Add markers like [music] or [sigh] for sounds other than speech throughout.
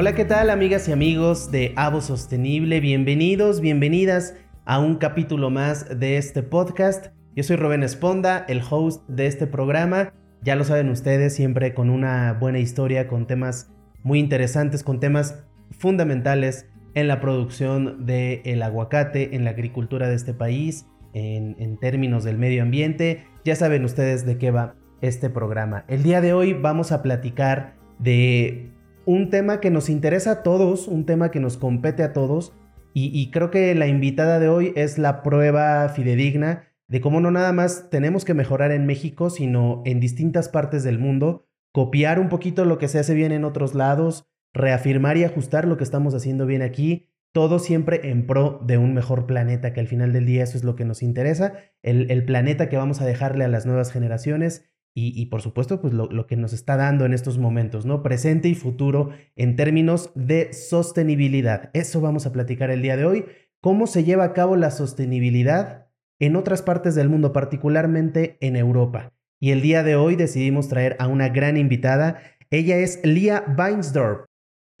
Hola, ¿qué tal amigas y amigos de Avo Sostenible? Bienvenidos, bienvenidas a un capítulo más de este podcast. Yo soy Rubén Esponda, el host de este programa. Ya lo saben ustedes, siempre con una buena historia, con temas muy interesantes, con temas fundamentales en la producción del aguacate, en la agricultura de este país, en, en términos del medio ambiente. Ya saben ustedes de qué va este programa. El día de hoy vamos a platicar de un tema que nos interesa a todos, un tema que nos compete a todos, y, creo que la invitada de hoy es la prueba fidedigna de cómo no nada más tenemos que mejorar en México, sino en distintas partes del mundo, copiar un poquito lo que se hace bien en otros lados, reafirmar y ajustar lo que estamos haciendo bien aquí, todo siempre en pro de un mejor planeta, que al final del día eso es lo que nos interesa, el, planeta que vamos a dejarle a las nuevas generaciones y, por supuesto, pues lo, que nos está dando en estos momentos, ¿no? Presente y futuro en términos de sostenibilidad. Eso vamos a platicar el día de hoy. ¿Cómo se lleva a cabo la sostenibilidad en otras partes del mundo, particularmente en Europa? Y el día de hoy decidimos traer a una gran invitada. Ella es Lia Weinsdorf.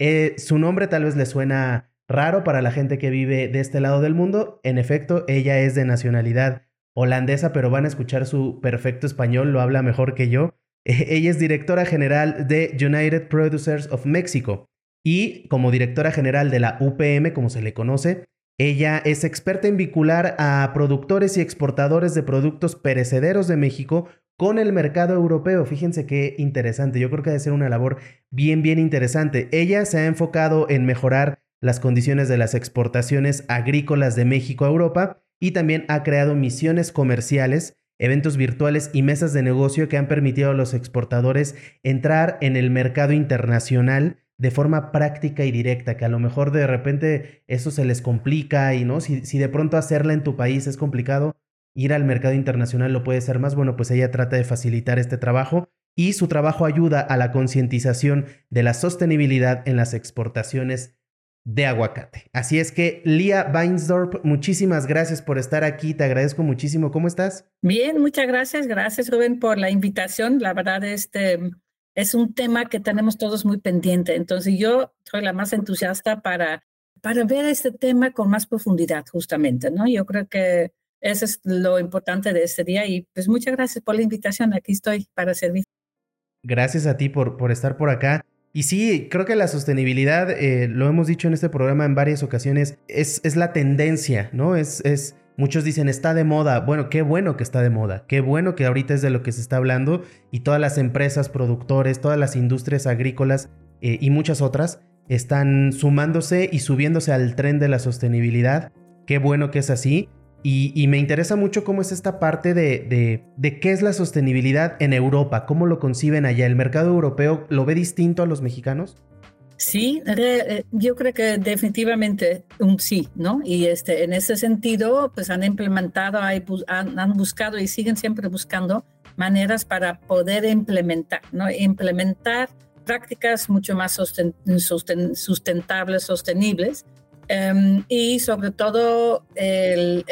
Eh, su nombre tal vez le suena raro para la gente que vive de este lado del mundo. En efecto, ella es de nacionalidad holandesa, pero van a escuchar su perfecto español, lo habla mejor que yo. [laughs] Ella es directora general de United Producers of Mexico y como directora general de la UPM, como se le conoce, ella es experta en vincular a productores y exportadores de productos perecederos de México con el mercado europeo. Fíjense qué interesante. Yo creo que debe ser una labor bien, bien interesante. Ella se ha enfocado en mejorar las condiciones de las exportaciones agrícolas de México a Europa y también ha creado misiones comerciales, eventos virtuales y mesas de negocio que han permitido a los exportadores entrar en el mercado internacional de forma práctica y directa, que a lo mejor de repente eso se les complica y no, si, si de pronto hacerla en tu país es complicado, ir al mercado internacional lo puede ser más, bueno, pues ella trata de facilitar este trabajo y su trabajo ayuda a la concientización de la sostenibilidad en las exportaciones de aguacate. Así es que, Lía Weinsdorf, muchísimas gracias por estar aquí. Te agradezco muchísimo. ¿Cómo estás? Bien, muchas gracias. Gracias, Rubén, por la invitación. La verdad, este es un tema que tenemos todos muy pendiente. Entonces, yo soy la más entusiasta para, para ver este tema con más profundidad, justamente, ¿no? Yo creo que eso es lo importante de este día y pues muchas gracias por la invitación. Aquí estoy para servir. Gracias a ti por, por estar por acá. Y sí, creo que la sostenibilidad, eh, lo hemos dicho en este programa en varias ocasiones, es, es la tendencia, ¿no? Es, es, muchos dicen, está de moda. Bueno, qué bueno que está de moda, qué bueno que ahorita es de lo que se está hablando y todas las empresas, productores, todas las industrias agrícolas eh, y muchas otras están sumándose y subiéndose al tren de la sostenibilidad. Qué bueno que es así. Y, me interesa mucho cómo es esta parte de, de, qué es la sostenibilidad en Europa, cómo lo conciben allá. ¿El mercado europeo lo ve distinto a los mexicanos? Sí, eh, yo creo que definitivamente un sí, ¿no? Y este, en ese sentido, pues han implementado, han, buscado y siguen siempre buscando maneras para poder implementar, ¿no? Implementar prácticas mucho más sustentables, sostenibles, Em, y sobre todo el,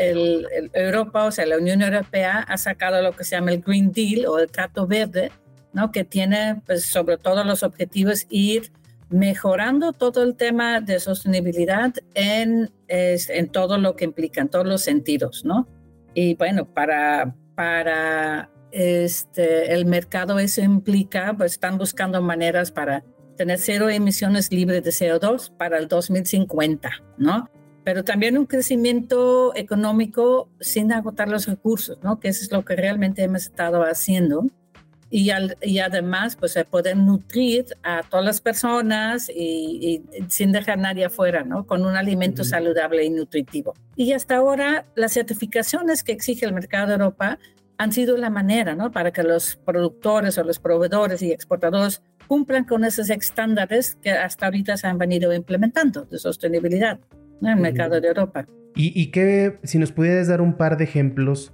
Europa, o sea, la Unión Europea ha sacado lo que se llama el Green Deal o el Trato Verde, ¿no? que tiene pues, sobre todo los objetivos ir mejorando todo el tema de sostenibilidad en, en todo lo que implica, en todos los sentidos. ¿no? Y bueno, para, para este, el mercado eso implica, pues están buscando maneras para tener cero emisiones libres de CO2 para el 2050, ¿no? Pero también un crecimiento económico sin agotar los recursos, ¿no? Que eso es lo que realmente hemos estado haciendo. Y, y además, pues, poder nutrir a todas las personas y, sin dejar a nadie afuera, ¿no? Con un alimento saludable y nutritivo. Y hasta ahora, las certificaciones que exige el mercado de Europa han sido la manera, ¿no? Para que los productores o los proveedores y exportadores cumplan con esos estándares que hasta ahorita se han venido implementando de sostenibilidad en el mercado de Europa. ¿Y, y qué, si nos pudieras dar un par de ejemplos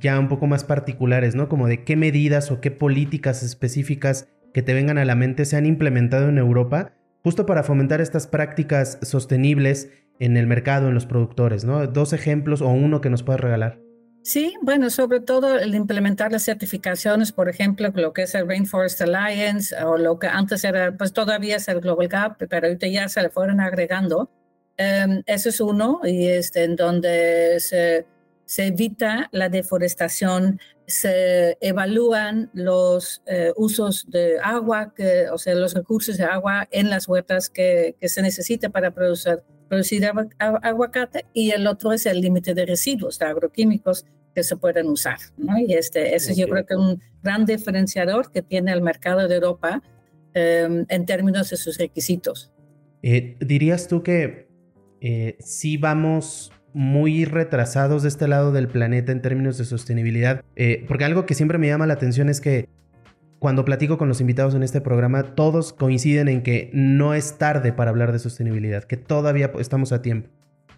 ya un poco más particulares, ¿no? Como de qué medidas o qué políticas específicas que te vengan a la mente se han implementado en Europa justo para fomentar estas prácticas sostenibles en el mercado, en los productores, ¿no? Dos ejemplos o uno que nos puedas regalar. Sí, bueno, sobre todo el implementar las certificaciones, por ejemplo, lo que es el Rainforest Alliance o lo que antes era, pues todavía es el Global Gap, pero ahorita ya se le fueron agregando. Um, eso es uno, y este, en donde se, se evita la deforestación, se evalúan los eh, usos de agua, que, o sea, los recursos de agua en las huertas que, que se necesita para producir producir aguacate y el otro es el límite de residuos de agroquímicos que se pueden usar. ¿no? Y este, ese yo creo que es un gran diferenciador que tiene el mercado de Europa em, en términos de sus requisitos. Eh, ¿Dirías tú que eh, sí vamos muy retrasados de este lado del planeta en términos de sostenibilidad? Eh, porque algo que siempre me llama la atención es que cuando platico con los invitados en este programa, todos coinciden en que no es tarde para hablar de sostenibilidad, que todavía estamos a tiempo.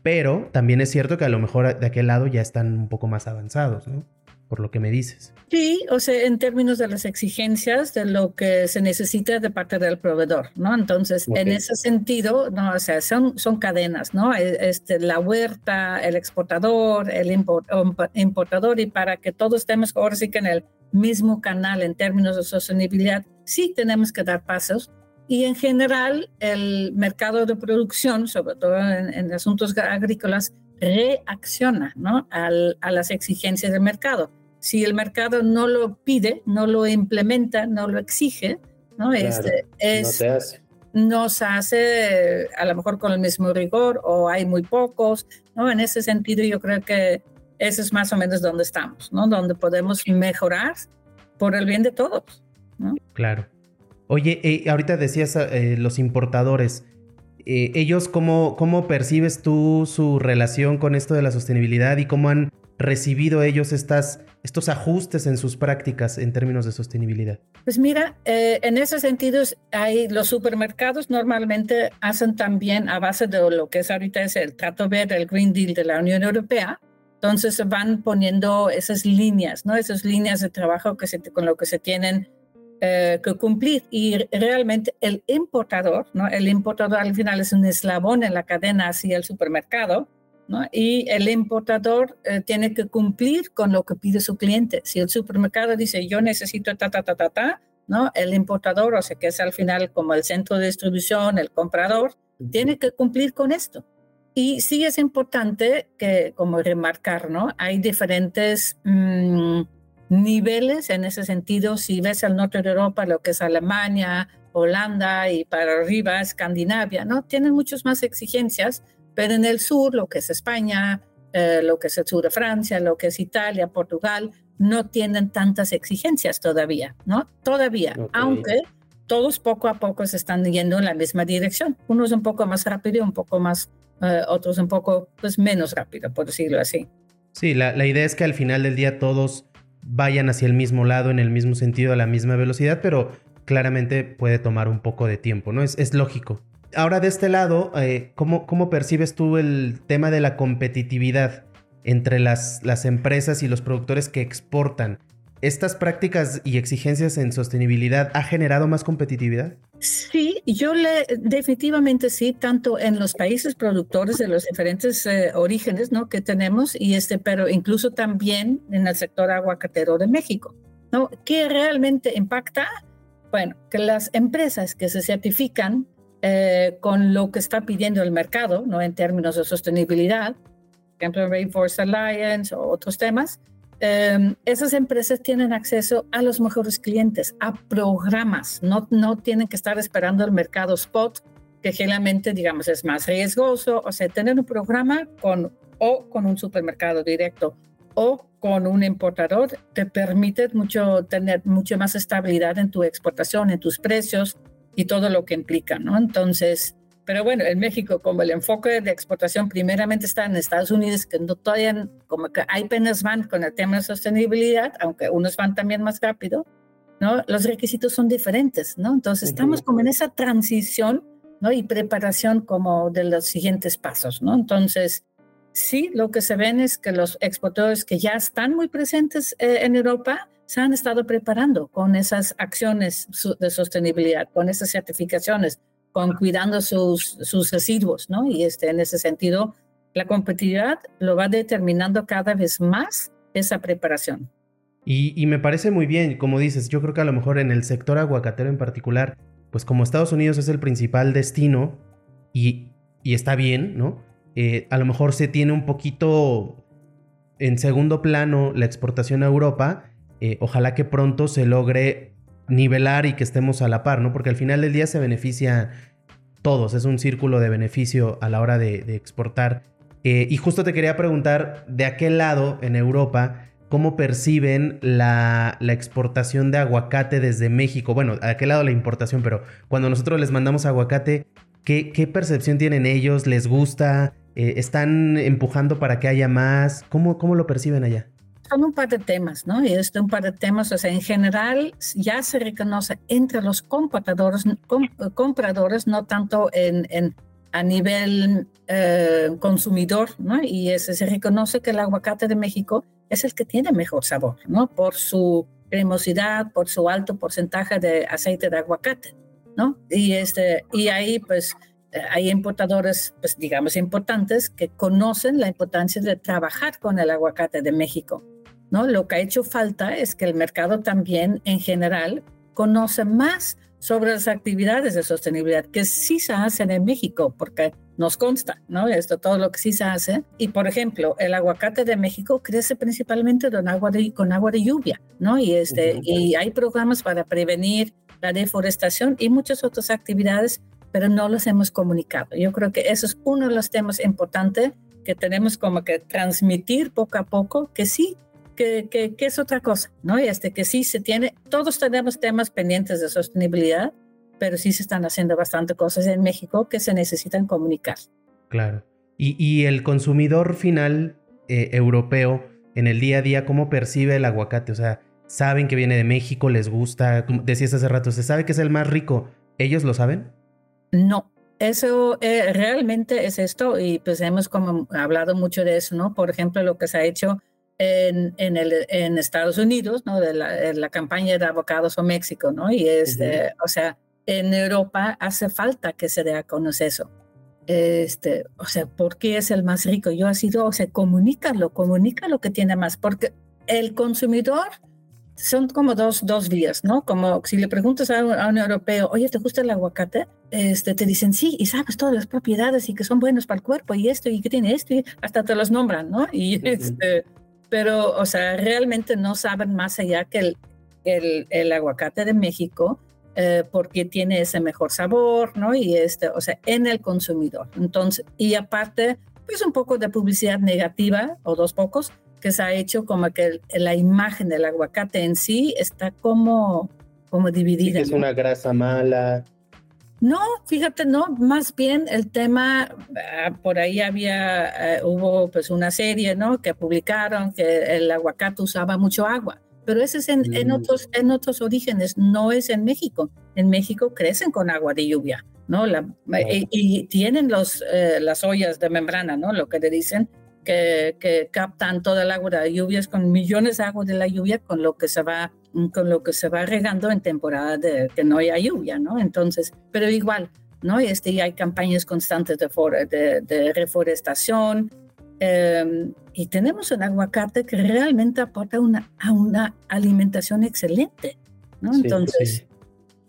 Pero también es cierto que a lo mejor de aquel lado ya están un poco más avanzados, ¿no? Por lo que me dices. Sí, o sea, en términos de las exigencias de lo que se necesita de parte del proveedor, ¿no? Entonces, en ese sentido, no, o sea, son, son cadenas, ¿no? E, este, la huerta, el exportador, el importador, y para que todos estemos ahora sí que en el mismo canal en términos de sostenibilidad, sí tenemos que dar pasos. Y en general, el mercado de producción, sobre todo en, asuntos agrícolas, reacciona ¿no? Al, a las exigencias del mercado. Si el mercado no lo pide, no lo implementa, no lo exige, ¿no? este, es, no hace. No se hace a lo mejor con el mismo rigor o hay muy pocos. ¿no? En ese sentido, yo creo que eso es más o menos donde estamos, ¿no? Donde podemos mejorar por el bien de todos, ¿no? Claro. Oye, eh, ahorita decías eh, los importadores. Eh, ellos, cómo, ¿cómo percibes tú su relación con esto de la sostenibilidad y cómo han recibido ellos estas, estos ajustes en sus prácticas en términos de sostenibilidad? Pues mira, en ese sentido, hay, los supermercados normalmente hacen también a base de lo que es ahorita es el Trato Verde, el Green Deal de la Unión Europea, entonces van poniendo esas líneas, ¿no? Esas líneas de trabajo que se, con lo que se tienen eh, que cumplir. Y realmente el importador, ¿no? El importador al final es un eslabón en la cadena hacia el supermercado, ¿no? Y el importador eh, tiene que cumplir con lo que pide su cliente. Si el supermercado dice yo necesito ta, ta, ta, ta, ta, ¿no? El importador, o sea, que es al final como el centro de distribución, el comprador, tiene que cumplir con esto. Y sí es importante que, como remarcar, ¿no? Hay diferentes mm, niveles en ese sentido. Si ves al norte de Europa, lo que es Alemania, Holanda y para arriba Escandinavia, ¿no? Tienen muchas más exigencias, pero en el sur, lo que es España, eh, lo que es el sur de Francia, lo que es Italia, Portugal, no tienen tantas exigencias todavía, ¿no? Todavía, aunque todos poco a poco se están yendo en la misma dirección. Unos un poco más rápido y un poco más eh, otros un poco pues, menos rápido, por decirlo así. Sí, la, idea es que al final del día todos vayan hacia el mismo lado, en el mismo sentido, a la misma velocidad, pero claramente puede tomar un poco de tiempo, ¿no? Es, lógico. Ahora de este lado, eh, ¿cómo, ¿cómo, percibes tú el tema de la competitividad entre las, las empresas y los productores que exportan? ¿Estas prácticas y exigencias en sostenibilidad ha generado más competitividad? Sí, yo le definitivamente sí, tanto en los países productores de los diferentes eh, orígenes, ¿no? que tenemos y este, pero incluso también en el sector aguacatero de México, ¿no? ¿Qué realmente impacta? Bueno, que las empresas que se certifican eh, con lo que está pidiendo el mercado, ¿no? En términos de sostenibilidad, por ejemplo, Rainforest Alliance o otros temas, Em, esas empresas tienen acceso a los mejores clientes, a programas, no, no tienen que estar esperando el mercado spot, que generalmente, digamos, es más riesgoso, o sea, tener un programa con o con un supermercado directo o con un importador te permite mucho tener mucho más estabilidad en tu exportación, en tus precios y todo lo que implica, ¿no? Entonces, pero bueno, en México, como el enfoque de exportación primeramente está en Estados Unidos, que no todavía, como que hay penas van con el tema de sostenibilidad, aunque unos van también más rápido, ¿no? Los requisitos son diferentes, ¿no? Entonces estamos como en esa transición, ¿no? Y preparación como de los siguientes pasos, ¿no? Entonces, sí, lo que se ven es que los exportadores que ya están muy presentes eh, en Europa se han estado preparando con esas acciones de sostenibilidad, con esas certificaciones, con cuidando sus, sus residuos, ¿no? Y este, en ese sentido, la competitividad lo va determinando cada vez más esa preparación. Y, me parece muy bien, como dices, yo creo que a lo mejor en el sector aguacatero en particular, pues como Estados Unidos es el principal destino y, y está bien, ¿no? Eh, a lo mejor se tiene un poquito en segundo plano la exportación a Europa. Eh, ojalá que pronto se logre nivelar y que estemos a la par, ¿no? Porque al final del día se beneficia todos, es un círculo de beneficio a la hora de, exportar. Eh, y justo te quería preguntar, de aquel lado, en Europa, ¿cómo perciben la, exportación de aguacate desde México? Bueno, a aquel lado la importación, pero cuando nosotros les mandamos aguacate, ¿qué, qué percepción tienen ellos? ¿Les gusta? Eh, ¿Están empujando para que haya más? ¿Cómo, cómo lo perciben allá? Son un par de temas, ¿no? Y este un par de temas, o sea, en general ya se reconoce entre los compradores, compradores no tanto en, en a nivel eh, consumidor, ¿no? Y ese, se reconoce que el aguacate de México es el que tiene mejor sabor, ¿no? Por su cremosidad, por su alto porcentaje de aceite de aguacate, ¿no? Y, este, y ahí, pues, hay importadores, pues, digamos, importantes que conocen la importancia de trabajar con el aguacate de México. ¿No? Lo que ha hecho falta es que el mercado también en general conoce más sobre las actividades de sostenibilidad que sí se hacen en México, porque nos consta, ¿no? Esto, todo lo que sí se hace. Y, por ejemplo, el aguacate de México crece principalmente con agua de, con agua de lluvia, ¿no? Y, este, y hay programas para prevenir la deforestación y muchas otras actividades, pero no los hemos comunicado. Yo creo que eso es uno de los temas importantes que tenemos como que transmitir poco a poco, que sí, que, es otra cosa, ¿no? Y este que sí se tiene, todos tenemos temas pendientes de sostenibilidad, pero sí se están haciendo bastante cosas en México que se necesitan comunicar. Claro. Y, el consumidor final eh, europeo en el día a día, ¿cómo percibe el aguacate? O sea, saben que viene de México, les gusta, como decías hace rato, se sabe que es el más rico. ¿Ellos lo saben? No, eso eh, realmente es esto y pues hemos como hablado mucho de eso, ¿no? Por ejemplo, lo que se ha hecho en, en, el, en Estados Unidos, ¿no? De la, campaña de abogados o México, ¿no? Y es, o sea, en Europa hace falta que se dé a conocer eso. Este, o sea, ¿por qué es el más rico? Yo ha sido, o sea, comunícalo, comunica lo que tiene más, porque el consumidor son como dos, dos vías, ¿no? Como si le preguntas a un, europeo, oye, ¿te gusta el aguacate? Este, te dicen sí, y sabes todas las propiedades y que son buenos para el cuerpo y esto y que tiene esto, y hasta te los nombran, ¿no? Y este, pero, o sea, realmente no saben más allá que el, el, el aguacate de México, eh, porque tiene ese mejor sabor, ¿no? Y este, o sea, en el consumidor. Entonces, y aparte, pues un poco de publicidad negativa, o dos pocos, que se ha hecho como que la imagen del aguacate en sí está como, como dividida. es una grasa mala, no, fíjate, no, más bien el tema, ah, por ahí había, eh, hubo pues una serie, ¿no? Que publicaron que el aguacate usaba mucho agua, pero ese es en, mm. otros, en otros orígenes, no es en México. En México crecen con agua de lluvia, ¿no? La, y, tienen los, eh, las ollas de membrana, ¿no? Lo que le dicen, que, que captan toda el agua de lluvias con millones de agua de la lluvia, con lo que se va con lo que se va regando en temporada de que no haya lluvia, ¿no? Entonces, pero igual, ¿no? Este, hay campañas constantes de, de, reforestación em, y tenemos un aguacate que realmente aporta una, a una alimentación excelente, ¿no? Entonces...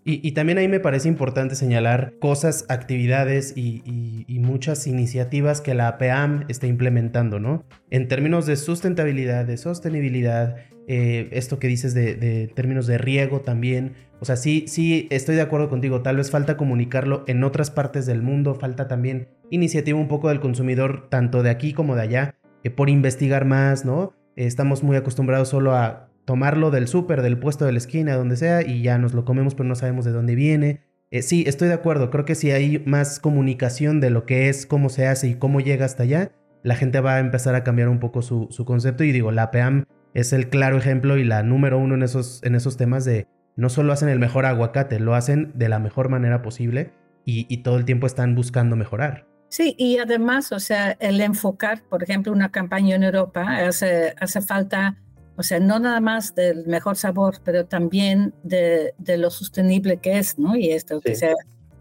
Y, también ahí me parece importante señalar cosas, actividades y, muchas iniciativas que la APAM está implementando, ¿no? En términos de sustentabilidad, de sostenibilidad, eh, esto que dices de, términos de riego también. O sea, sí, sí, estoy de acuerdo contigo. Tal vez falta comunicarlo en otras partes del mundo, falta también iniciativa un poco del consumidor, tanto de aquí como de allá, por investigar más, ¿no? estamos muy acostumbrados solo a tomarlo del súper, del puesto de la esquina, donde sea, y ya nos lo comemos, pero no sabemos de dónde viene. Eh, sí, estoy de acuerdo. Creo que si hay más comunicación de lo que es, cómo se hace y cómo llega hasta allá, la gente va a empezar a cambiar un poco su, su concepto. Y digo, la PEAM es el claro ejemplo y la número uno en esos, en esos temas de no solo hacen el mejor aguacate, lo hacen de la mejor manera posible y, todo el tiempo están buscando mejorar. Sí, y además, o sea, el enfocar, por ejemplo, una campaña en Europa hace, hace falta, o sea, no nada más del mejor sabor, pero también de, de lo sostenible que es, ¿no? Y esto, o sea,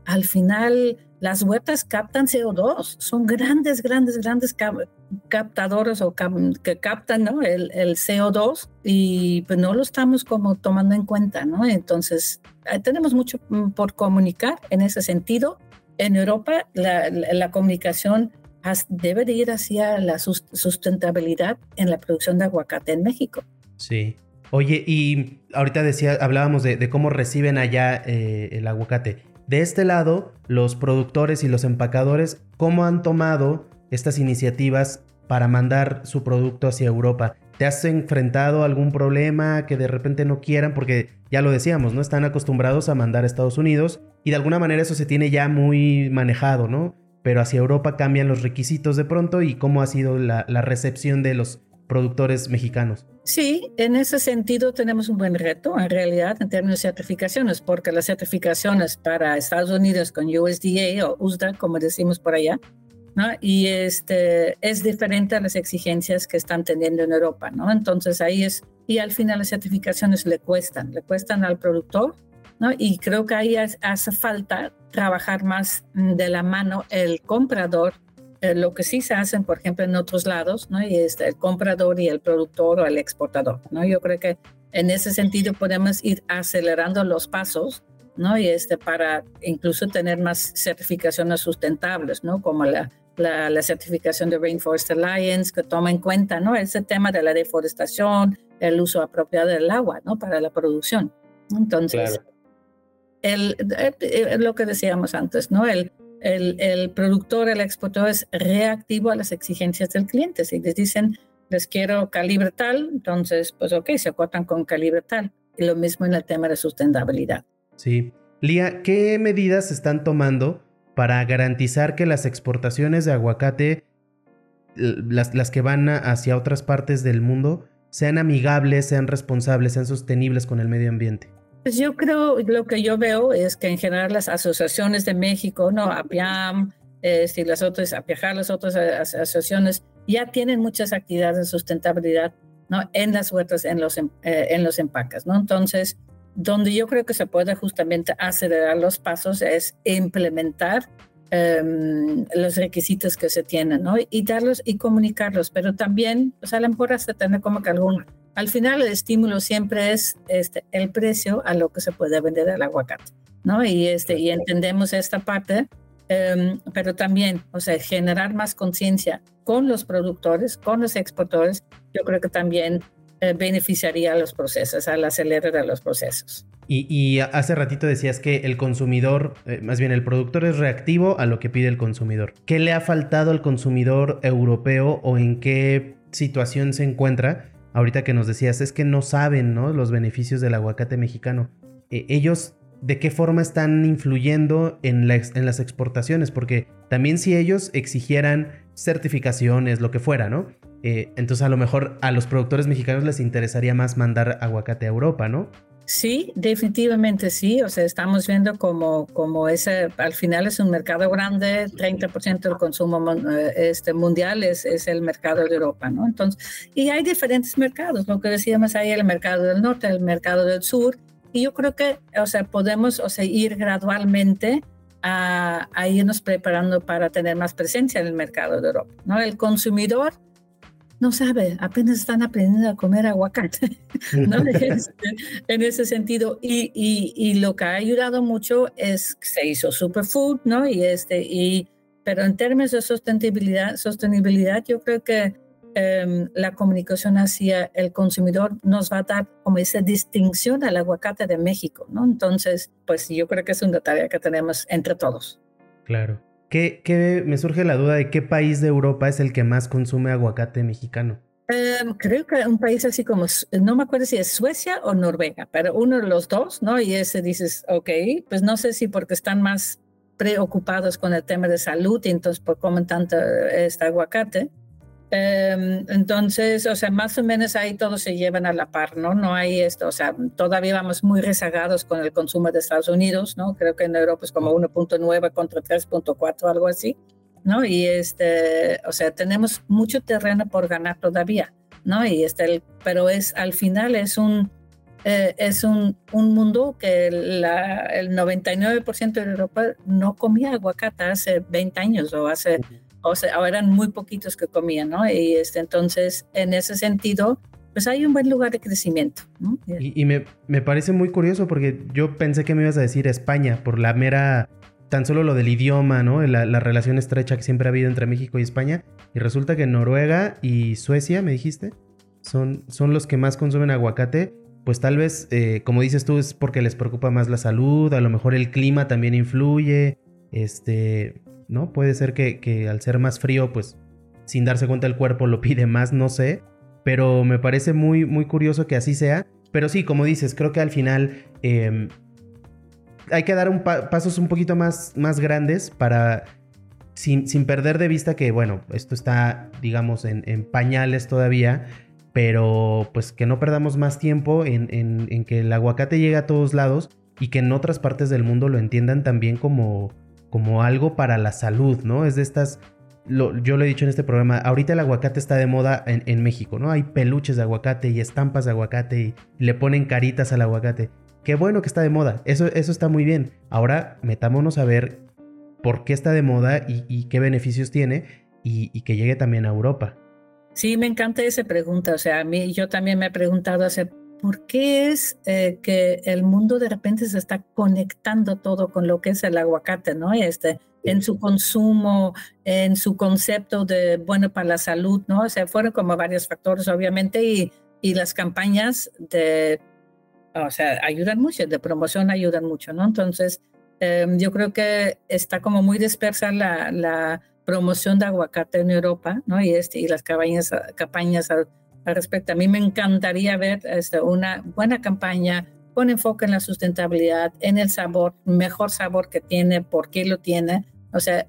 al final las huertas captan CO2, son grandes, grandes, grandes captadores o que captan ¿no? el, el, CO2 y pues no lo estamos como tomando en cuenta, ¿no? Entonces, tenemos mucho mm, por comunicar en ese sentido. En Europa, la, la comunicación debe de ir hacia la sustentabilidad en la producción de aguacate en México. Sí. Oye, y ahorita decía, hablábamos de, cómo reciben allá eh, el aguacate. De este lado, los productores y los empacadores, ¿cómo han tomado estas iniciativas para mandar su producto hacia Europa? ¿Te has enfrentado a algún problema que de repente no quieran? Porque ya lo decíamos, ¿no? Están acostumbrados a mandar a Estados Unidos y de alguna manera eso se tiene ya muy manejado, ¿no? Pero hacia Europa cambian los requisitos de pronto y cómo ha sido la, la recepción de los productores mexicanos. Sí, en ese sentido tenemos un buen reto en realidad en términos de certificaciones, porque las certificaciones para Estados Unidos con USDA o USDA, como decimos por allá, ¿no? y este, es diferente a las exigencias que están teniendo en Europa. ¿no? Entonces ahí es, y al final las certificaciones le cuestan, le cuestan al productor, ¿no? y creo que ahí hace falta trabajar más de la mano el comprador eh, lo que sí se hacen, por ejemplo, en otros lados, ¿no? Y es el comprador y el productor o el exportador, ¿no? Yo creo que en ese sentido podemos ir acelerando los pasos, ¿no? Y este, para incluso tener más certificaciones sustentables, ¿no? Como la, la, certificación de Rainforest Alliance, que toma en cuenta, ¿no? Ese tema de la deforestación, el uso apropiado del agua, ¿no? Para la producción. Entonces, el, eh, lo que decíamos antes, ¿no? El, el, productor, el exportador es reactivo a las exigencias del cliente. Si les dicen, les quiero calibre tal, entonces, pues ok, se acortan con calibre tal. Y lo mismo en el tema de sustentabilidad. Sí. Lía, ¿qué medidas están tomando para garantizar que las exportaciones de aguacate, las que van hacia otras partes del mundo, sean amigables, sean responsables, sean sostenibles con el medio ambiente? Pues yo creo, lo que yo veo es que en general las asociaciones de México, ¿no? APIAM, este, las otras, APIAJAR, las otras asociaciones, ya tienen muchas actividades de sustentabilidad, ¿no? En las huertas, en los, em, eh, en los empacas, ¿no? Entonces, donde yo creo que se puede justamente acelerar los pasos es implementar em, los requisitos que se tienen, ¿no? Y darlos y comunicarlos, pero también, pues a lo mejor hasta tener como que algún al final el estímulo siempre es este, el precio a lo que se puede vender el aguacate, ¿no? Y, este, y entendemos esta parte, em, pero también, o sea, generar más conciencia con los productores, con los exportadores, yo creo que también eh, beneficiaría a los procesos, al acelerar los procesos. Y, hace ratito decías que el consumidor, eh, más bien el productor es reactivo a lo que pide el consumidor. ¿Qué le ha faltado al consumidor europeo o en qué situación se encuentra ahorita que nos decías, es que no saben. Los beneficios del aguacate mexicano. Eh, ellos, ¿de qué forma están influyendo en, en las exportaciones? Porque también si ellos exigieran certificaciones, lo que fuera, ¿no? Eh, entonces a lo mejor a los productores mexicanos les interesaría más mandar aguacate a Europa, ¿no? Sí, definitivamente sí. O sea, estamos viendo como, como ese, al final es un mercado grande, 30% del consumo eh, este, mundial es, es el mercado de Europa, ¿no? Entonces, y hay diferentes mercados, lo que decíamos ahí, el mercado del norte, el mercado del sur, y yo creo que, o sea, podemos, o sea, ir gradualmente a, a irnos preparando para tener más presencia en el mercado de Europa, ¿no? El consumidor no sabe, apenas están aprendiendo a comer aguacate, [laughs] ¿no? [laughs] Este, en ese sentido. Y, y, lo que ha ayudado mucho es que se hizo superfood, ¿no? Y este, y, pero en términos de sostenibilidad, sostenibilidad yo creo que em, la comunicación hacia el consumidor nos va a dar como esa distinción al aguacate de México, ¿no? Entonces, pues yo creo que es una tarea que tenemos entre todos. Claro. ¿Qué, me surge la duda de qué país de Europa es el que más consume aguacate mexicano? Em, creo que un país así como, no me acuerdo si es Suecia o Noruega, pero uno de los dos, ¿no? Y ese dices, ok, pues no sé si porque están más preocupados con el tema de salud y entonces por comen tanto este aguacate, Em, entonces, o sea, más o menos ahí todos se llevan a la par, ¿no? No hay esto, o sea, todavía vamos muy rezagados con el consumo de Estados Unidos, ¿no? Creo que en Europa es como 1.9 contra 3.4, algo así, ¿no? Y este, o sea, tenemos mucho terreno por ganar todavía, ¿no? Y este, pero es, al final es un, eh, es un, un, mundo que la, el 99% de Europa no comía aguacate hace 20 años o hace, o sea, eran muy poquitos que comían, ¿no? Y este, entonces, en ese sentido, pues hay un buen lugar de crecimiento. ¿no? Y, y me, me, parece muy curioso porque yo pensé que me ibas a decir España por la mera, tan solo lo del idioma, ¿no? La, la, relación estrecha que siempre ha habido entre México y España. Y resulta que Noruega y Suecia, me dijiste, son, son los que más consumen aguacate pues tal vez, eh, como dices tú, es porque les preocupa más la salud, a lo mejor el clima también influye, este, ¿no? Puede ser que, al ser más frío, pues sin darse cuenta el cuerpo lo pide más, no sé, pero me parece muy, muy curioso que así sea, pero sí, como dices, creo que al final em, hay que dar un pasos un poquito más, más grandes para, sin, sin, perder de vista que, bueno, esto está, digamos, en, en pañales todavía, pero pues que no perdamos más tiempo en, que el aguacate llegue a todos lados y que en otras partes del mundo lo entiendan también como, como algo para la salud, ¿no? Es de estas, yo lo he dicho en este programa, ahorita el aguacate está de moda en, México, ¿no? Hay peluches de aguacate y estampas de aguacate y le ponen caritas al aguacate. Qué bueno que está de moda, eso, eso está muy bien. Ahora metámonos a ver por qué está de moda y, qué beneficios tiene y que llegue también a Europa. Sí, me encanta esa pregunta. O sea, a mí yo también me he preguntado hace, ¿por qué es eh, que el mundo de repente se está conectando todo con lo que es el aguacate, ¿no? Este, en su consumo, en su concepto de bueno para la salud, ¿no? O sea, fueron como varios factores, obviamente, y, y las campañas de, o sea, ayudan mucho, de promoción ayudan mucho, ¿no? Entonces, em, yo creo que está como muy dispersa la, la promoción de aguacate en Europa, ¿no? Y, este, y las campañas, campañas al, respecto. A mí me encantaría ver este, una buena campaña con enfoque en la sustentabilidad, en el sabor, mejor sabor que tiene, por qué lo tiene. O sea,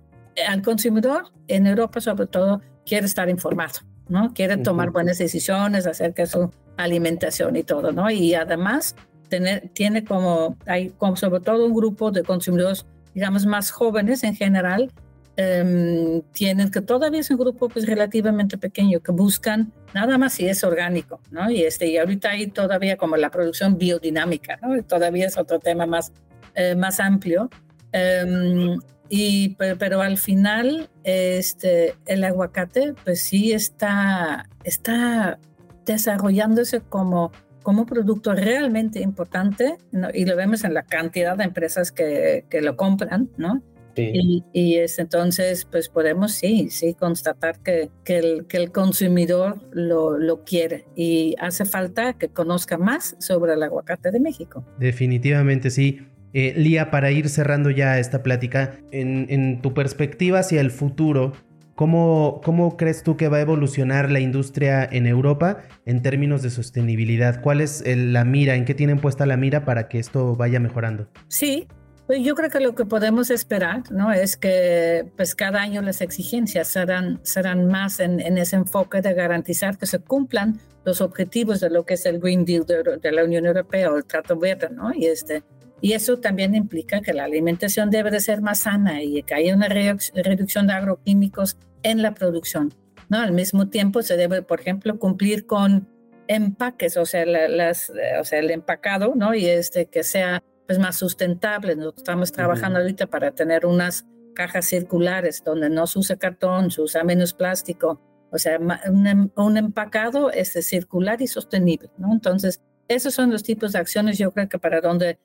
al consumidor en Europa sobre todo quiere estar informado, ¿no? Quiere tomar buenas decisiones acerca de su alimentación y todo, ¿no? Y además tener, tiene como, hay como sobre todo un grupo de consumidores, digamos, más jóvenes en general, Em, tienen que todavía es un grupo pues relativamente pequeño que buscan nada más si es orgánico, ¿no? Y este y ahorita hay todavía como la producción biodinámica, ¿no? Todavía es otro tema más eh, más amplio. Em, y pero, al final este el aguacate pues sí está está desarrollándose como como producto realmente importante ¿no? y lo vemos en la cantidad de empresas que, que lo compran, ¿no? Y, es, entonces, pues podemos sí, sí constatar que, que, el, que el consumidor lo, lo, quiere y hace falta que conozca más sobre el aguacate de México. Definitivamente sí. Eh, Lía, para ir cerrando ya esta plática, en, en tu perspectiva hacia el futuro, ¿Cómo, ¿Cómo, crees tú que va a evolucionar la industria en Europa en términos de sostenibilidad? ¿Cuál es la mira? ¿En qué tienen puesta la mira para que esto vaya mejorando? Sí, pues yo creo que lo que podemos esperar ¿no? es que pues cada año las exigencias serán, serán más en, ese enfoque de garantizar que se cumplan los objetivos de lo que es el Green Deal de, la Unión Europea o el Trato Verde. ¿no? Y, este, y eso también implica que la alimentación debe de ser más sana y que haya una reducción de agroquímicos en la producción. ¿no? Al mismo tiempo se debe, por ejemplo, cumplir con empaques, o sea, las, o sea el empacado, ¿no? y este, que sea pues, más sustentable. Nosotros estamos trabajando ahorita para tener unas cajas circulares donde no se usa cartón, se usa menos plástico, o sea, un, em, un empacado es circular y sostenible, ¿no? Entonces, esos son los tipos de acciones, yo creo que para donde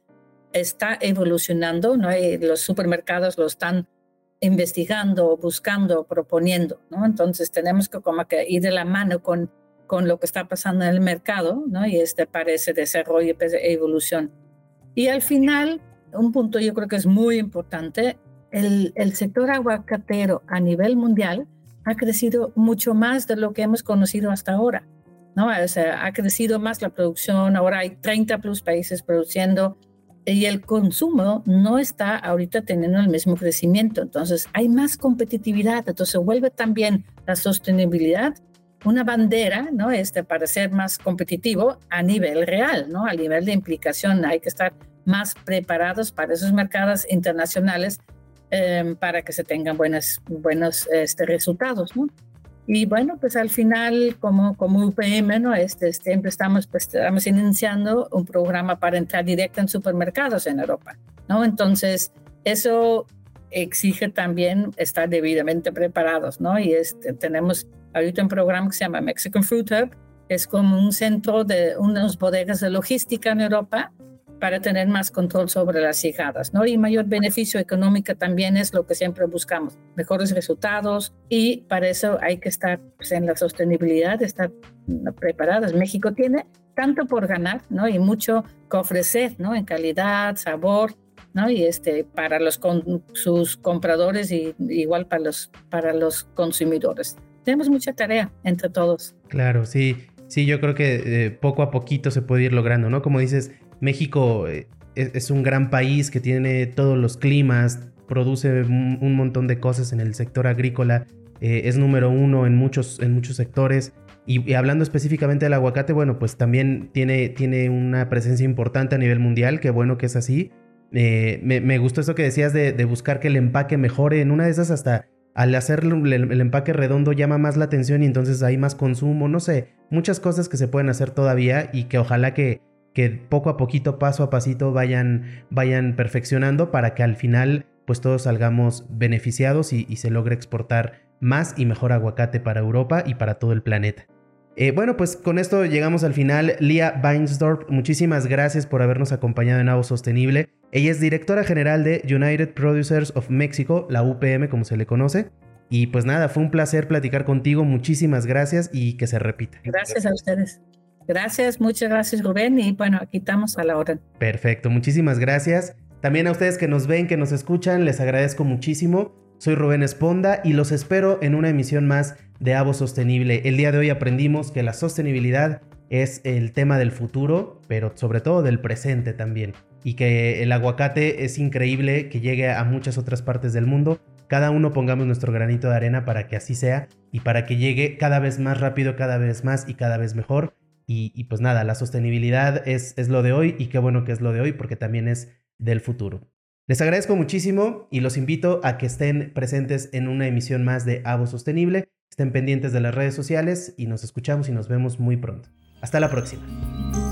está evolucionando, ¿no? Y los supermercados lo están investigando, buscando, proponiendo, ¿no? Entonces, tenemos que como que ir de la mano con, con lo que está pasando en el mercado, ¿no? Y este parece desarrollo e evolución. Y al final, un punto yo creo que es muy importante, el, el sector aguacatero a nivel mundial ha crecido mucho más de lo que hemos conocido hasta ahora. ¿no? O sea, ha crecido más la producción, ahora hay 30 plus países produciendo y el consumo no está ahorita teniendo el mismo crecimiento. Entonces, hay más competitividad, entonces vuelve también la sostenibilidad una bandera, ¿no? Este, para ser más competitivo a nivel real, ¿no? A nivel de implicación, hay que estar más preparados para esos mercados internacionales em, para que se tengan buenos, buenos este, resultados, ¿no? Y bueno, pues al final, como, como UPM, ¿no? este, siempre estamos, pues, estamos iniciando un programa para entrar directo en supermercados en Europa. ¿no? Entonces, eso exige también estar debidamente preparados, ¿no? Y este, tenemos ahorita un programa que se llama Mexican Fruit Hub, es como un centro de unas bodegas de logística en Europa para tener más control sobre las llegadas, ¿no? Y mayor beneficio económico también es lo que siempre buscamos, mejores resultados y para eso hay que estar pues, en la sostenibilidad, estar preparados. México tiene tanto por ganar, ¿no? Y mucho que ofrecer, ¿no? En calidad, sabor, ¿no? Y este, para los con, sus compradores y igual para los, para los consumidores. Tenemos mucha tarea entre todos. Claro, sí. Sí, yo creo que eh, poco a poquito se puede ir logrando, ¿no? Como dices, México eh, es, un gran país que tiene todos los climas, produce un, montón de cosas en el sector agrícola, eh, es número uno en muchos, en muchos sectores. Y, hablando específicamente del aguacate, bueno, pues también tiene, tiene una presencia importante a nivel mundial, qué bueno que es así. Eh, me, gustó eso que decías de, buscar que el empaque mejore. En una de esas hasta al hacer el, empaque redondo llama más la atención y entonces hay más consumo, no sé, muchas cosas que se pueden hacer todavía y que ojalá que, que poco a poquito, paso a pasito vayan, vayan perfeccionando para que al final pues todos salgamos beneficiados y, se logre exportar más y mejor aguacate para Europa y para todo el planeta. Eh, bueno, pues con esto llegamos al final. Lia Weinsdorf, muchísimas gracias por habernos acompañado en Avo Sostenible. Ella es directora general de United Producers of Mexico, la UPM como se le conoce. Y pues nada, fue un placer platicar contigo. Muchísimas gracias y que se repita. Gracias a ustedes. Gracias, muchas gracias Rubén y bueno, aquí estamos a la hora. Perfecto, muchísimas gracias. También a ustedes que nos ven, que nos escuchan, les agradezco muchísimo. Soy Rubén Esponda y los espero en una emisión más de Avo Sostenible. El día de hoy aprendimos que la sostenibilidad es el tema del futuro, pero sobre todo del presente también. Y que el aguacate es increíble que llegue a muchas otras partes del mundo. Cada uno pongamos nuestro granito de arena para que así sea y para que llegue cada vez más rápido, cada vez más y cada vez mejor y, pues nada, la sostenibilidad es, es lo de hoy y qué bueno que es lo de hoy porque también es del futuro. Les agradezco muchísimo y los invito a que estén presentes en una emisión más de Avo Sostenible, estén pendientes de las redes sociales y nos escuchamos y nos vemos muy pronto. Hasta la próxima.